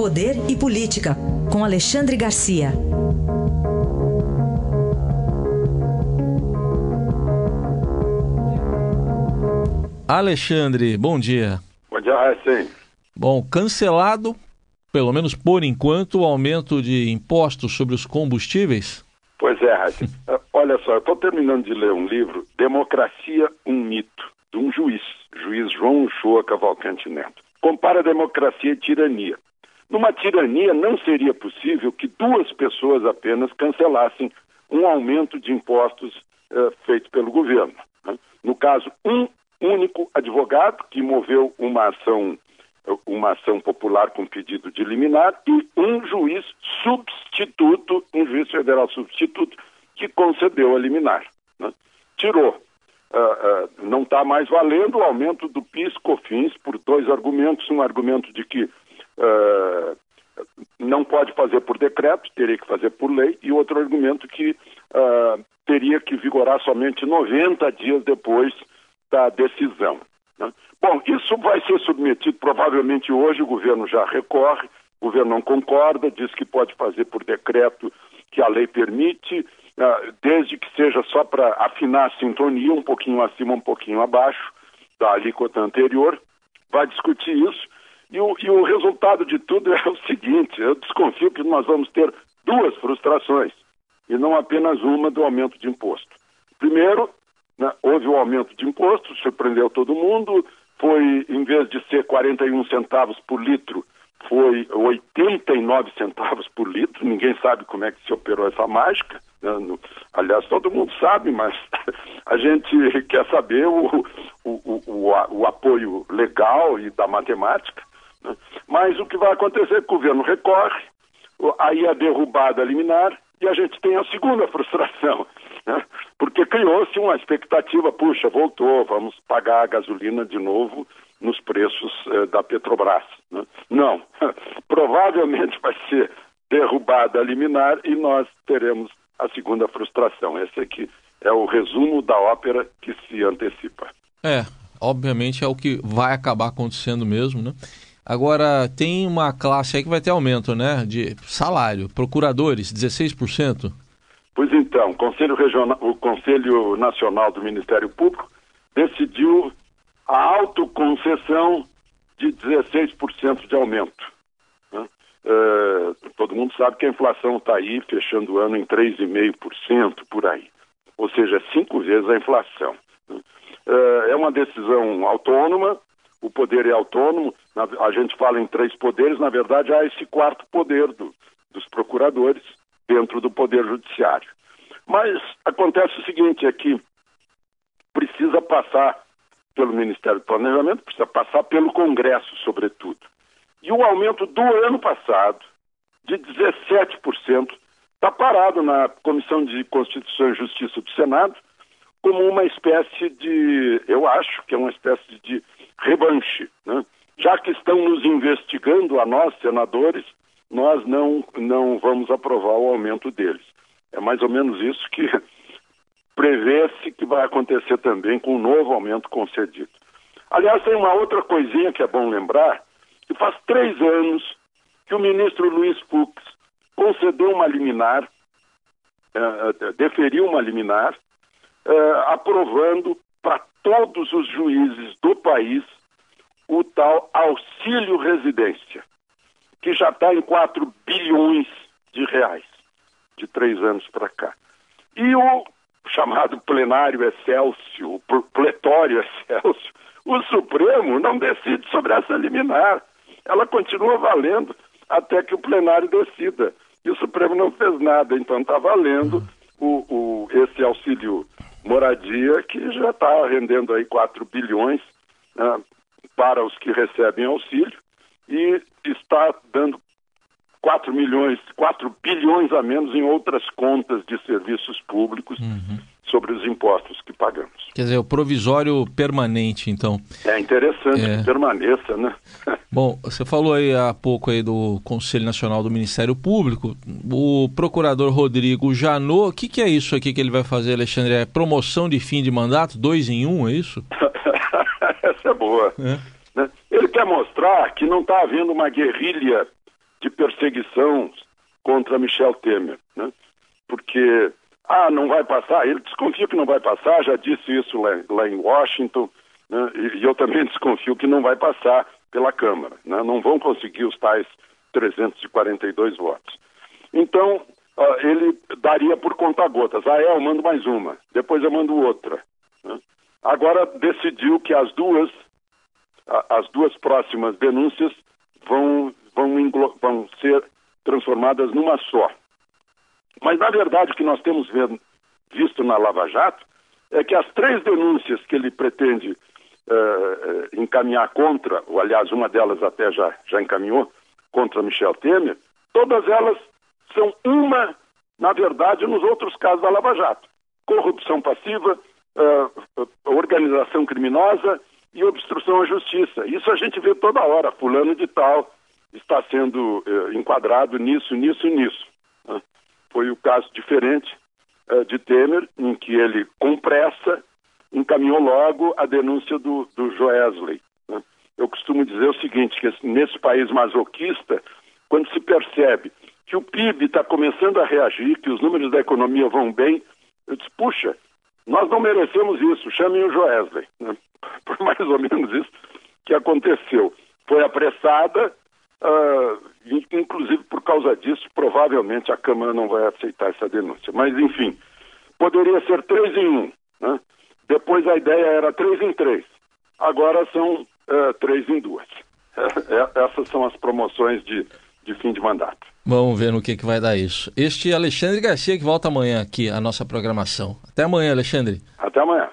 Poder e Política, com Alexandre Garcia. Alexandre, bom dia. Bom dia, sim. Bom, cancelado, pelo menos por enquanto, o aumento de impostos sobre os combustíveis? Pois é, Raíssa. Olha só, eu estou terminando de ler um livro, Democracia, um Mito, de um juiz, juiz João Uchoa Cavalcante Neto. Compara democracia e tirania. Numa tirania, não seria possível que duas pessoas apenas cancelassem um aumento de impostos uh, feito pelo governo. Né? No caso, um único advogado que moveu uma ação uma ação popular com pedido de liminar e um juiz substituto, um juiz federal substituto, que concedeu a liminar. Né? Tirou. Uh, uh, não está mais valendo o aumento do PIS COFINS por dois argumentos. Um argumento de que uh, não pode fazer por decreto, teria que fazer por lei, e outro argumento que teria que vigorar somente 90 dias depois da decisão. Né? Bom, isso vai ser submetido provavelmente hoje, o governo já recorre, o governo não concorda, diz que pode fazer por decreto que a lei permite, uh, desde que seja só para afinar a sintonia, um pouquinho acima, um pouquinho abaixo da alíquota anterior, vai discutir isso. E o, e o resultado de tudo é o seguinte: eu desconfio que nós vamos ter duas frustrações, e não apenas uma do aumento de imposto. Primeiro, né, houve o um aumento de imposto, surpreendeu todo mundo, foi, em vez de ser 41 centavos por litro, foi 89 centavos por litro. Ninguém sabe como é que se operou essa mágica. Né? Aliás, todo mundo sabe, mas a gente quer saber o, o, o, o apoio legal e da matemática. Mas o que vai acontecer é o governo recorre, aí a derrubada liminar, e a gente tem a segunda frustração, né? porque criou-se uma expectativa, puxa, voltou, vamos pagar a gasolina de novo nos preços eh, da Petrobras. Né? Não, provavelmente vai ser derrubada a liminar e nós teremos a segunda frustração. Esse aqui é o resumo da ópera que se antecipa. É, obviamente é o que vai acabar acontecendo mesmo, né? Agora, tem uma classe aí que vai ter aumento, né? De salário. Procuradores, 16%. Pois então, o Conselho, Regional, o Conselho Nacional do Ministério Público decidiu a autoconcessão de 16% de aumento. Né? É, todo mundo sabe que a inflação está aí, fechando o ano em 3,5% por aí. Ou seja, cinco vezes a inflação. Né? É, é uma decisão autônoma, o poder é autônomo, a gente fala em três poderes, na verdade há esse quarto poder do, dos procuradores dentro do poder judiciário. Mas acontece o seguinte, é que precisa passar pelo Ministério do Planejamento, precisa passar pelo Congresso, sobretudo. E o aumento do ano passado, de 17%, está parado na Comissão de Constituição e Justiça do Senado, como uma espécie de, eu acho que é uma espécie de revanche. Né? Já que estão nos investigando a nós, senadores, nós não, não vamos aprovar o aumento deles. É mais ou menos isso que prevê-se que vai acontecer também com o novo aumento concedido. Aliás, tem uma outra coisinha que é bom lembrar, que faz três anos que o ministro Luiz Fux concedeu uma liminar, uh, deferiu uma liminar, uh, aprovando para todos os juízes do país o tal auxílio residência, que já está em 4 bilhões de reais, de três anos para cá. E o chamado plenário Excelsior, pletório Excelsior, o Supremo não decide sobre essa liminar. Ela continua valendo até que o plenário decida. E o Supremo não fez nada, então está valendo o, o, esse auxílio moradia que já está rendendo aí 4 bilhões né, para os que recebem auxílio e está dando 4 milhões, 4 bilhões a menos em outras contas de serviços públicos uhum. sobre os impostos que pagamos. Quer dizer, o provisório permanente, então. É interessante é. que permaneça, né? Bom, você falou aí há pouco aí do Conselho Nacional do Ministério Público. O procurador Rodrigo Janot, o que, que é isso aqui que ele vai fazer, Alexandre? É promoção de fim de mandato? Dois em um, é isso? É. Né? Ele quer mostrar que não está havendo uma guerrilha de perseguição contra Michel Temer, né? porque, ah, não vai passar, ele desconfia que não vai passar, já disse isso lá, lá em Washington, né? e, e, eu também desconfio que não vai passar pela Câmara, né? não vão conseguir os tais 342 votos. Então, ele daria por conta gotas, ah, é, eu mando mais uma, depois eu mando outra. Né? Agora decidiu que as duas, as duas próximas denúncias vão, vão, vão ser transformadas numa só. Mas, na verdade, o que nós temos visto na Lava Jato é que as três denúncias que ele pretende uh, encaminhar contra, ou aliás, uma delas até já, já encaminhou, contra Michel Temer, todas elas são uma, na verdade, nos outros casos da Lava Jato. Corrupção passiva, uh, organização criminosa e obstrução à justiça. Isso a gente vê toda hora, fulano de tal está sendo uh, enquadrado nisso, nisso, nisso. Uh, foi o caso diferente de Temer, em que ele, com pressa, encaminhou logo a denúncia do, do Joesley. Né? Eu costumo dizer o seguinte, que nesse país masoquista, quando se percebe que o PIB está começando a reagir, que os números da economia vão bem, eu disse, puxa, nós não merecemos isso, chamem o Joesley. Né? Por mais ou menos isso que aconteceu. Foi apressada, uh, inclusive por causa disso, provavelmente a Câmara não vai aceitar essa denúncia. Mas, enfim, poderia ser três em um. Né? Depois a ideia era três em três. Agora são uh, três em duas. É, essas são as promoções de, de fim de mandato. Vamos ver no que, que vai dar isso. Este é Alexandre Garcia que volta amanhã aqui à nossa programação. Até amanhã, Alexandre. Até amanhã.